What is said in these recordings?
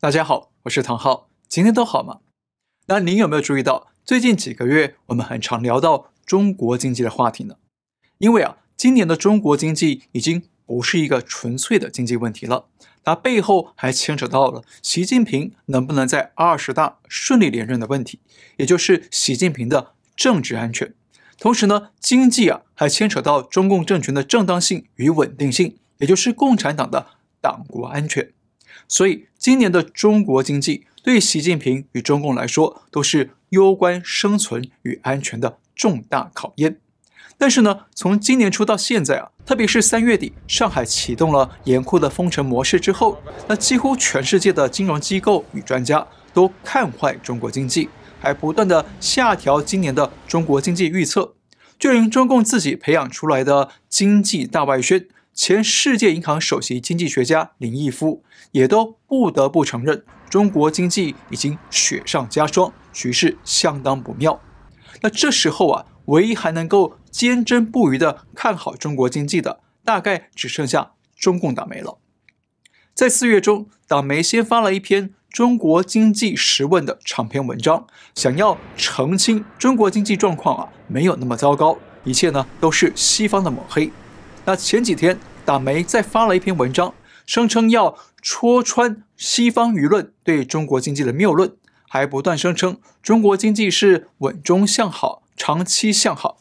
大家好，我是唐浩，今天都好吗？那您有没有注意到，最近几个月我们很常聊到中国经济的话题呢？因为啊，今年的中国经济已经不是一个纯粹的经济问题了，它背后还牵扯到了习近平能不能在二十大顺利连任的问题，也就是习近平的政治安全。同时呢，经济啊还牵扯到中共政权的正当性与稳定性，也就是共产党的党国安全。所以，今年的中国经济对习近平与中共来说都是攸关生存与安全的重大考验。但是呢，从今年初到现在啊，特别是三月底，上海启动了严酷的封城模式之后，那几乎全世界的金融机构与专家都看坏中国经济，还不断的下调今年的中国经济预测，就连中共自己培养出来的经济大外宣。前世界银行首席经济学家林毅夫也都不得不承认，中国经济已经雪上加霜，局势相当不妙。那这时候啊，唯一还能够坚贞不渝的看好中国经济的，大概只剩下中共党媒了。在四月中，党媒先发了一篇《中国经济十问》的长篇文章，想要澄清中国经济状况啊，没有那么糟糕，一切呢都是西方的抹黑。那前几天，党媒再发了一篇文章，声称要戳穿西方舆论对中国经济的谬论，还不断声称中国经济是稳中向好、长期向好。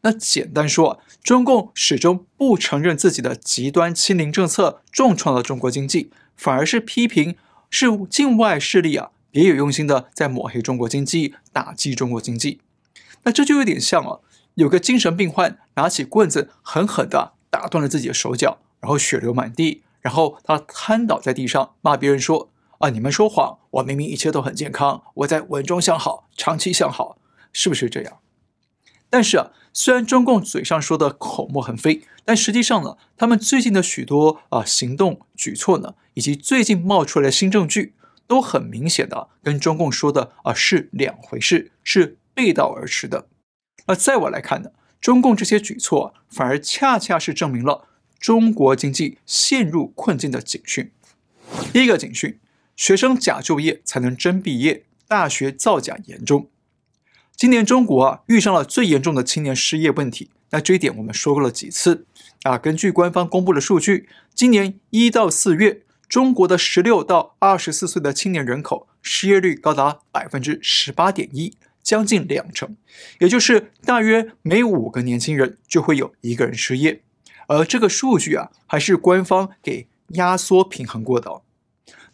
那简单说，中共始终不承认自己的极端清零政策重创了中国经济，反而是批评是境外势力啊别有用心的在抹黑中国经济、打击中国经济。那这就有点像啊。有个精神病患拿起棍子，狠狠地打断了自己的手脚，然后血流满地，然后他瘫倒在地上，骂别人说：“啊，你们说谎！我明明一切都很健康，我在稳中向好，长期向好，是不是这样？”但是啊，虽然中共嘴上说的口沫横飞，但实际上呢，他们最近的许多啊行动举措呢，以及最近冒出来的新证据，都很明显的跟中共说的啊是两回事，是背道而驰的。而在我来看呢，中共这些举措反而恰恰是证明了中国经济陷入困境的警讯。第一个警讯：学生假就业才能真毕业，大学造假严重。今年中国啊遇上了最严重的青年失业问题。那这一点我们说过了几次啊？根据官方公布的数据，今年一到四月，中国的十六到二十四岁的青年人口失业率高达百分之十八点一。将近两成，也就是大约每五个年轻人就会有一个人失业，而这个数据啊，还是官方给压缩平衡过的。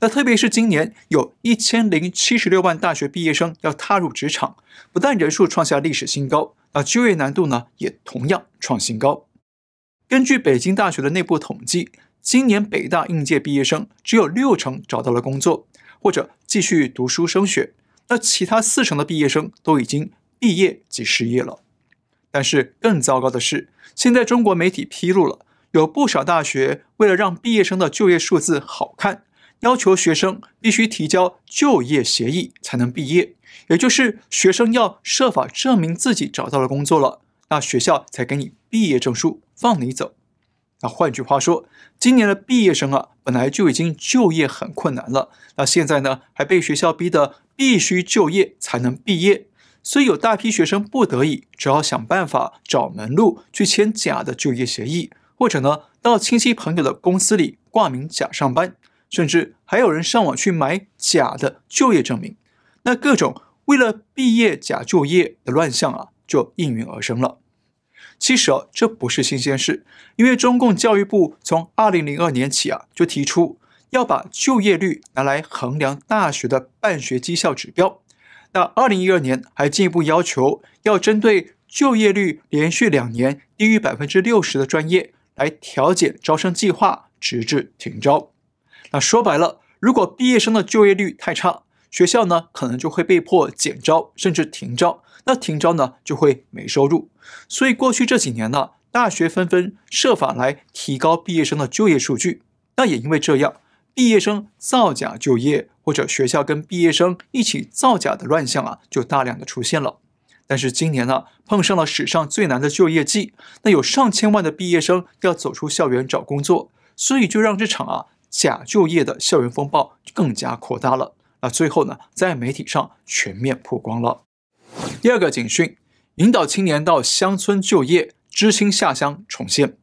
那特别是今年有一千零七十六万大学毕业生要踏入职场，不但人数创下历史新高，那就业难度呢也同样创新高。根据北京大学的内部统计，今年北大应届毕业生只有六成找到了工作，或者继续读书升学。那其他四成的毕业生都已经毕业即失业了，但是更糟糕的是，现在中国媒体披露了，有不少大学为了让毕业生的就业数字好看，要求学生必须提交就业协议才能毕业，也就是学生要设法证明自己找到了工作了，那学校才给你毕业证书放你走。那换句话说，今年的毕业生啊，本来就已经就业很困难了，那现在呢，还被学校逼得。必须就业才能毕业，所以有大批学生不得已，只好想办法找门路去签假的就业协议，或者呢，到亲戚朋友的公司里挂名假上班，甚至还有人上网去买假的就业证明。那各种为了毕业假就业的乱象啊，就应运而生了。其实啊，这不是新鲜事，因为中共教育部从二零零二年起啊，就提出。要把就业率拿来衡量大学的办学绩效指标。那二零一二年还进一步要求，要针对就业率连续两年低于百分之六十的专业来调减招生计划，直至停招。那说白了，如果毕业生的就业率太差，学校呢可能就会被迫减招，甚至停招。那停招呢就会没收入。所以过去这几年呢，大学纷纷设法来提高毕业生的就业数据。那也因为这样。毕业生造假就业，或者学校跟毕业生一起造假的乱象啊，就大量的出现了。但是今年呢，碰上了史上最难的就业季，那有上千万的毕业生要走出校园找工作，所以就让这场啊假就业的校园风暴更加扩大了。那最后呢，在媒体上全面曝光了。第二个警讯：引导青年到乡村就业，知青下乡重现。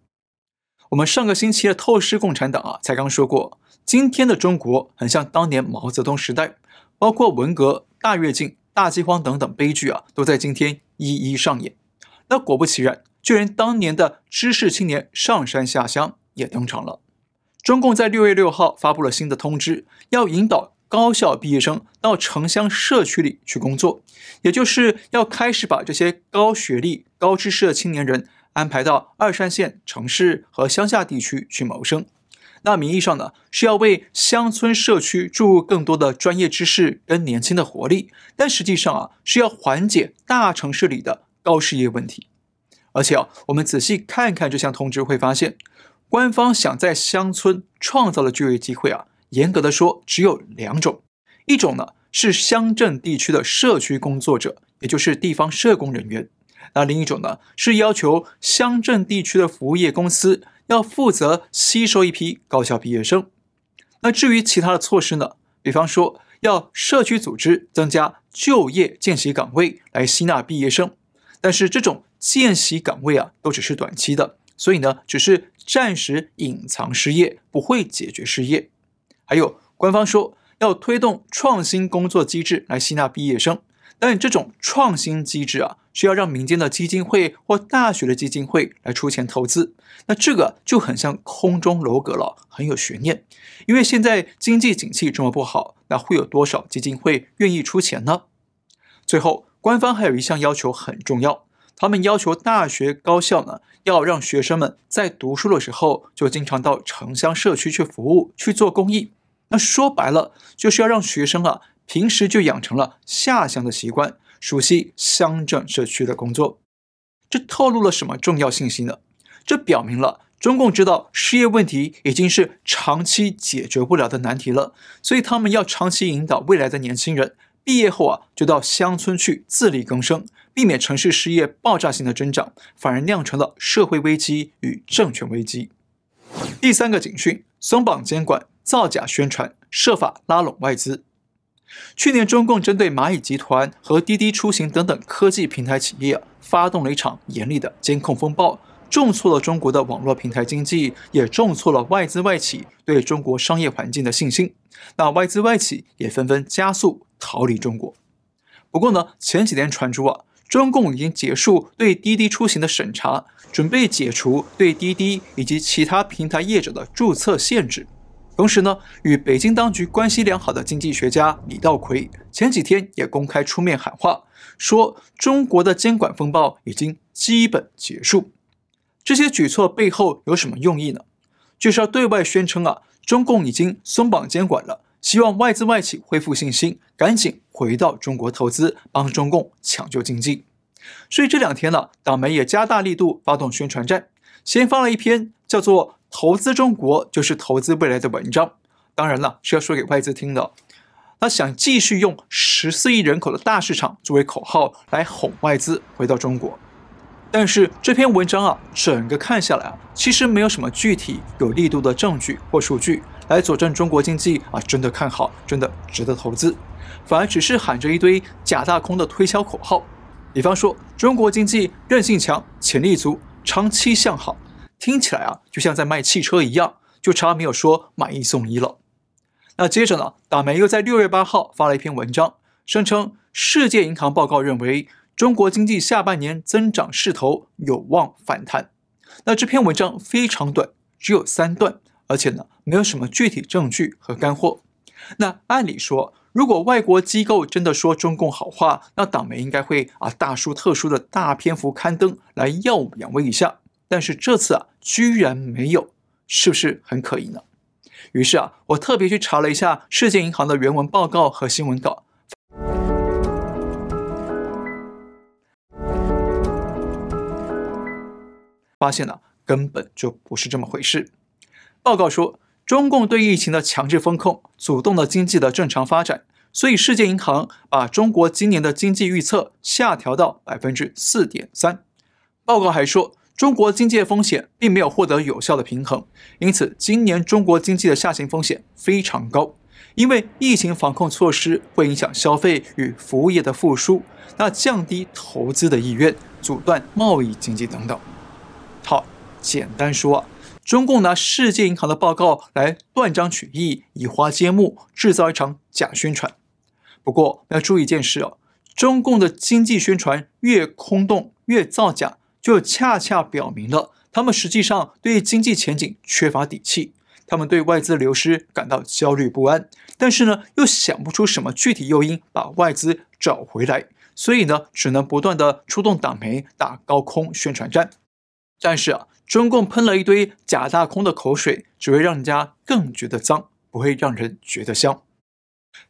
我们上个星期的透视共产党啊，才刚说过，今天的中国很像当年毛泽东时代，包括文革、大跃进、大饥荒等等悲剧啊，都在今天一一上演。那果不其然，就连当年的知识青年上山下乡也登场了。中共在六月六号发布了新的通知，要引导。高校毕业生到城乡社区里去工作，也就是要开始把这些高学历、高知识的青年人安排到二三线城市和乡下地区去谋生。那名义上呢，是要为乡村社区注入更多的专业知识跟年轻的活力，但实际上啊，是要缓解大城市里的高失业问题。而且啊，我们仔细看看这项通知，会发现官方想在乡村创造的就业机会啊。严格的说，只有两种，一种呢是乡镇地区的社区工作者，也就是地方社工人员；那另一种呢是要求乡镇地区的服务业公司要负责吸收一批高校毕业生。那至于其他的措施呢，比方说要社区组织增加就业见习岗位来吸纳毕业生，但是这种见习岗位啊都只是短期的，所以呢只是暂时隐藏失业，不会解决失业。还有，官方说要推动创新工作机制来吸纳毕业生，但这种创新机制啊，需要让民间的基金会或大学的基金会来出钱投资。那这个就很像空中楼阁了，很有悬念。因为现在经济景气这么不好，那会有多少基金会愿意出钱呢？最后，官方还有一项要求很重要，他们要求大学高校呢，要让学生们在读书的时候就经常到城乡社区去服务，去做公益。那说白了，就是要让学生啊，平时就养成了下乡的习惯，熟悉乡镇社区的工作。这透露了什么重要信息呢？这表明了中共知道失业问题已经是长期解决不了的难题了，所以他们要长期引导未来的年轻人毕业后啊，就到乡村去自力更生，避免城市失业爆炸性的增长，反而酿成了社会危机与政权危机。第三个警讯：松绑监管。造假宣传，设法拉拢外资。去年，中共针对蚂蚁集团和滴滴出行等等科技平台企业，发动了一场严厉的监控风暴，重挫了中国的网络平台经济，也重挫了外资外企对中国商业环境的信心。那外资外企也纷纷加速逃离中国。不过呢，前几天传出啊，中共已经结束对滴滴出行的审查，准备解除对滴滴以及其他平台业者的注册限制。同时呢，与北京当局关系良好的经济学家李稻葵前几天也公开出面喊话，说中国的监管风暴已经基本结束。这些举措背后有什么用意呢？就是要对外宣称啊，中共已经松绑监管了，希望外资外企恢复信心，赶紧回到中国投资，帮中共抢救经济。所以这两天呢，党媒也加大力度发动宣传战，先发了一篇叫做。投资中国就是投资未来的文章，当然了，是要说给外资听的。他想继续用十四亿人口的大市场作为口号来哄外资回到中国。但是这篇文章啊，整个看下来啊，其实没有什么具体有力度的证据或数据来佐证中国经济啊真的看好，真的值得投资，反而只是喊着一堆假大空的推销口号，比方说中国经济韧性强、潜力足、长期向好。听起来啊，就像在卖汽车一样，就差没有说买一送一了。那接着呢，党媒又在六月八号发了一篇文章，声称世界银行报告认为中国经济下半年增长势头有望反弹。那这篇文章非常短，只有三段，而且呢，没有什么具体证据和干货。那按理说，如果外国机构真的说中共好话，那党媒应该会啊大书特书的大篇幅刊登来耀武扬威一下。但是这次啊，居然没有，是不是很可疑呢？于是啊，我特别去查了一下世界银行的原文报告和新闻稿，发现呢、根本就不是这么回事。报告说，中共对疫情的强制封控，阻断了经济的正常发展，所以世界银行把中国今年的经济预测下调到百分之四点三。报告还说。中国经济的风险并没有获得有效的平衡，因此今年中国经济的下行风险非常高。因为疫情防控措施会影响消费与服务业的复苏，那降低投资的意愿，阻断贸易经济等等。好，简单说啊，中共拿世界银行的报告来断章取义、以花接木，制造一场假宣传。不过要注意一件事哦，中共的经济宣传越空洞、越造假。就恰恰表明了，他们实际上对经济前景缺乏底气，他们对外资流失感到焦虑不安，但是呢，又想不出什么具体诱因把外资找回来，所以呢，只能不断地出动党媒打高空宣传战。但是啊，中共喷了一堆假大空的口水，只会让人家更觉得脏，不会让人觉得香。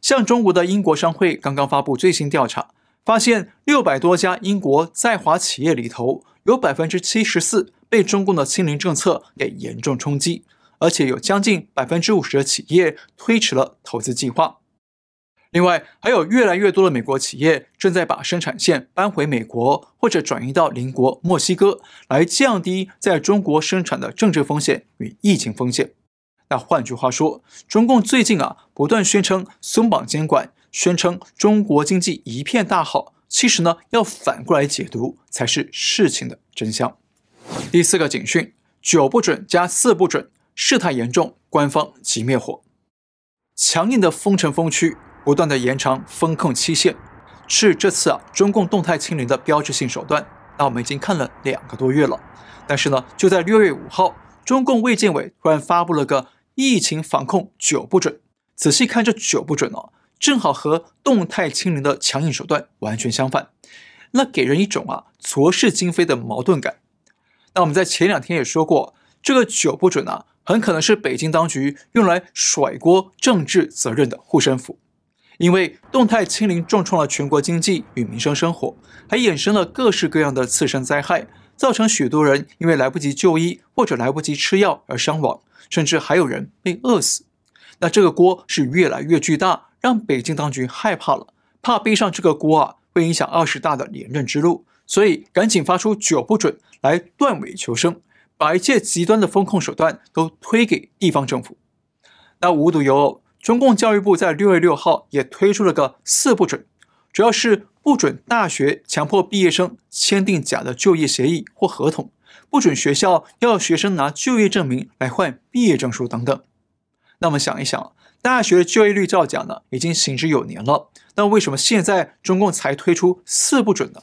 像中国的英国商会刚刚发布最新调查，发现六百多家英国在华企业里头。有百分之七十四被中共的清零政策给严重冲击，而且有将近百分之五十的企业推迟了投资计划。另外，还有越来越多的美国企业正在把生产线搬回美国，或者转移到邻国墨西哥，来降低在中国生产的政治风险与疫情风险。那换句话说，中共最近啊不断宣称松绑监管，宣称中国经济一片大好。其实呢，要反过来解读才是事情的真相。第四个警讯：九不准加四不准，事态严重，官方急灭火。强硬的封城封区，不断的延长封控期限，是这次啊中共动态清零的标志性手段。那我们已经看了两个多月了，但是呢，就在六月五号，中共卫健委突然发布了个疫情防控九不准。仔细看这九不准哦。正好和动态清零的强硬手段完全相反，那给人一种啊错视今非的矛盾感。那我们在前两天也说过，这个九不准啊，很可能是北京当局用来甩锅政治责任的护身符，因为动态清零重创了全国经济与民生生活，还衍生了各式各样的次生灾害，造成许多人因为来不及就医或者来不及吃药而伤亡，甚至还有人被饿死。那这个锅是越来越巨大。让北京当局害怕了，怕背上这个锅啊，会影响二十大的连任之路，所以赶紧发出九不准来断尾求生，把一切极端的风控手段都推给地方政府。那无独有偶，中共教育部在六月六号也推出了个四不准，主要是不准大学强迫毕业生签订假的就业协议或合同，不准学校要学生拿就业证明来换毕业证书等等。那么想一想。大学的就业率造假呢，已经行之有年了。那为什么现在中共才推出四不准呢？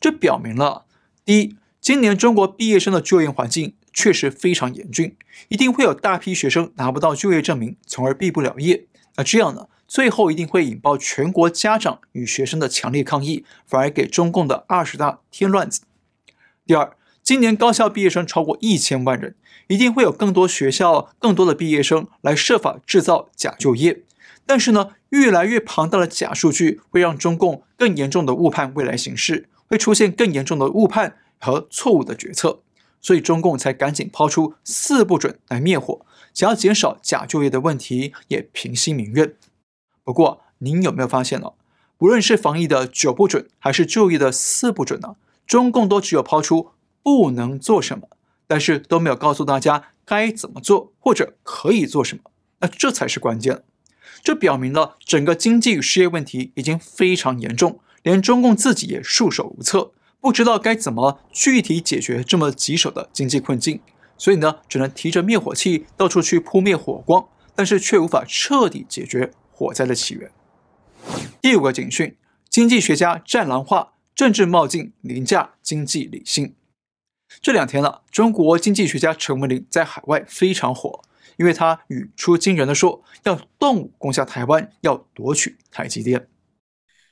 这表明了，第一，今年中国毕业生的就业环境确实非常严峻，一定会有大批学生拿不到就业证明，从而毕不了业。那这样呢，最后一定会引爆全国家长与学生的强烈抗议，反而给中共的二十大添乱子。第二，今年高校毕业生超过一千万人。一定会有更多学校、更多的毕业生来设法制造假就业，但是呢，越来越庞大的假数据会让中共更严重的误判未来形势，会出现更严重的误判和错误的决策，所以中共才赶紧抛出四不准来灭火，想要减少假就业的问题，也平息民怨。不过，您有没有发现呢？不论是防疫的九不准，还是就业的四不准呢？中共都只有抛出不能做什么。但是都没有告诉大家该怎么做或者可以做什么，那这才是关键。这表明了整个经济与失业问题已经非常严重，连中共自己也束手无策，不知道该怎么具体解决这么棘手的经济困境，所以呢，只能提着灭火器到处去扑灭火光，但是却无法彻底解决火灾的起源。第五个警讯：经济学家战狼化，政治冒进，凌驾经济理性。这两天了，中国经济学家陈文林在海外非常火，因为他语出惊人的说要动武攻下台湾，要夺取台积电。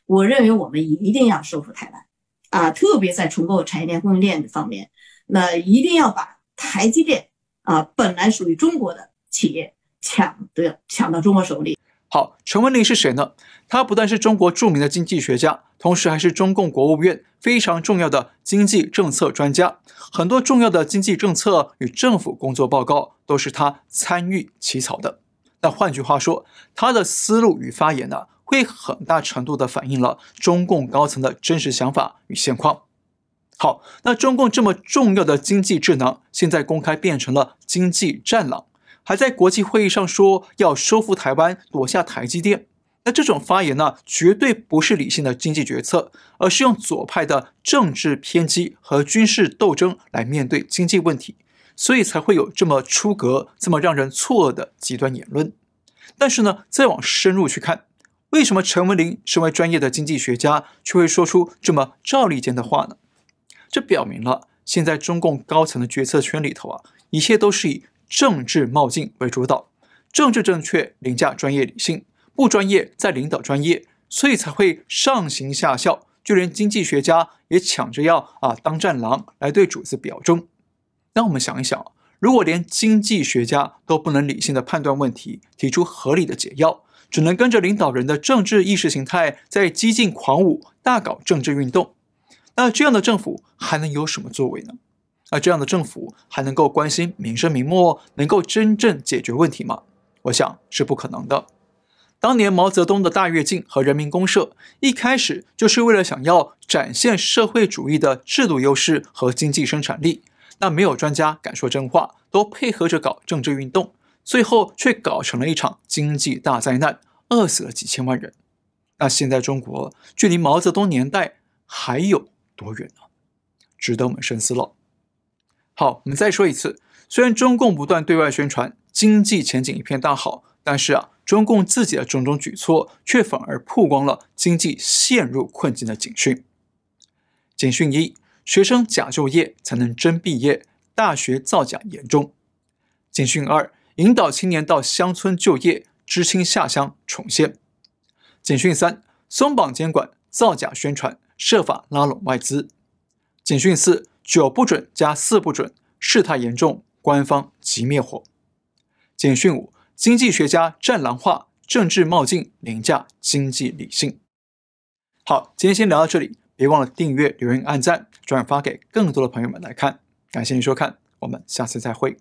我认为我们一定要收复台湾啊，特别在重构产业链供应链方面，那一定要把台积电啊本来属于中国的企业抢得抢到中国手里。好，陈文林是谁呢？他不但是中国著名的经济学家，同时还是中共国务院非常重要的经济政策专家。很多重要的经济政策与政府工作报告都是他参与起草的。那换句话说，他的思路与发言呢，会很大程度地反映了中共高层的真实想法与现况。好，那中共这么重要的经济智囊，现在公开变成了经济战狼，还在国际会议上说要收复台湾，夺下台积电。那这种发言呢，绝对不是理性的经济决策，而是用左派的政治偏激和军事斗争来面对经济问题，所以才会有这么出格、这么让人错愕的极端言论。但是呢，再往深入去看，为什么陈文玲身为专业的经济学家，却会说出这么照例间的话呢？这表明了，现在中共高层的决策圈里头啊，一切都是以政治冒进为主导，政治正确凌驾专业理性，不专业在领导专业，所以才会上行下效，就连经济学家也抢着要啊当战狼来对主子表忠。那我们想一想，如果连经济学家都不能理性的判断问题，提出合理的解药，只能跟着领导人的政治意识形态在激进狂舞，大搞政治运动。那这样的政府还能有什么作为呢？那这样的政府还能够关心民生民末，能够真正解决问题吗？我想是不可能的。当年毛泽东的大跃进和人民公社一开始就是为了想要展现社会主义的制度优势和经济生产力，那没有专家敢说真话，都配合着搞政治运动，最后却搞成了一场经济大灾难，饿死了几千万人。那现在中国距离毛泽东年代还有多远呢？值得我们深思了。好，我们再说一次，虽然中共不断对外宣传经济前景一片大好，但是啊，中共自己的种种举措却反而曝光了经济陷入困境的警讯。警讯一：学生假就业才能真毕业，大学造假严重。警讯二：引导青年到乡村就业，知青下乡重现。警讯三：松绑监管，造假宣传。设法拉拢外资。警讯四：九不准加四不准，事态严重，官方急灭火。简讯五：经济学家战狼化，政治冒进，凌驾经济理性。好，今天先聊到这里，别忘了订阅、留言、按赞、转发给更多的朋友们来看。感谢您收看，我们下次再会。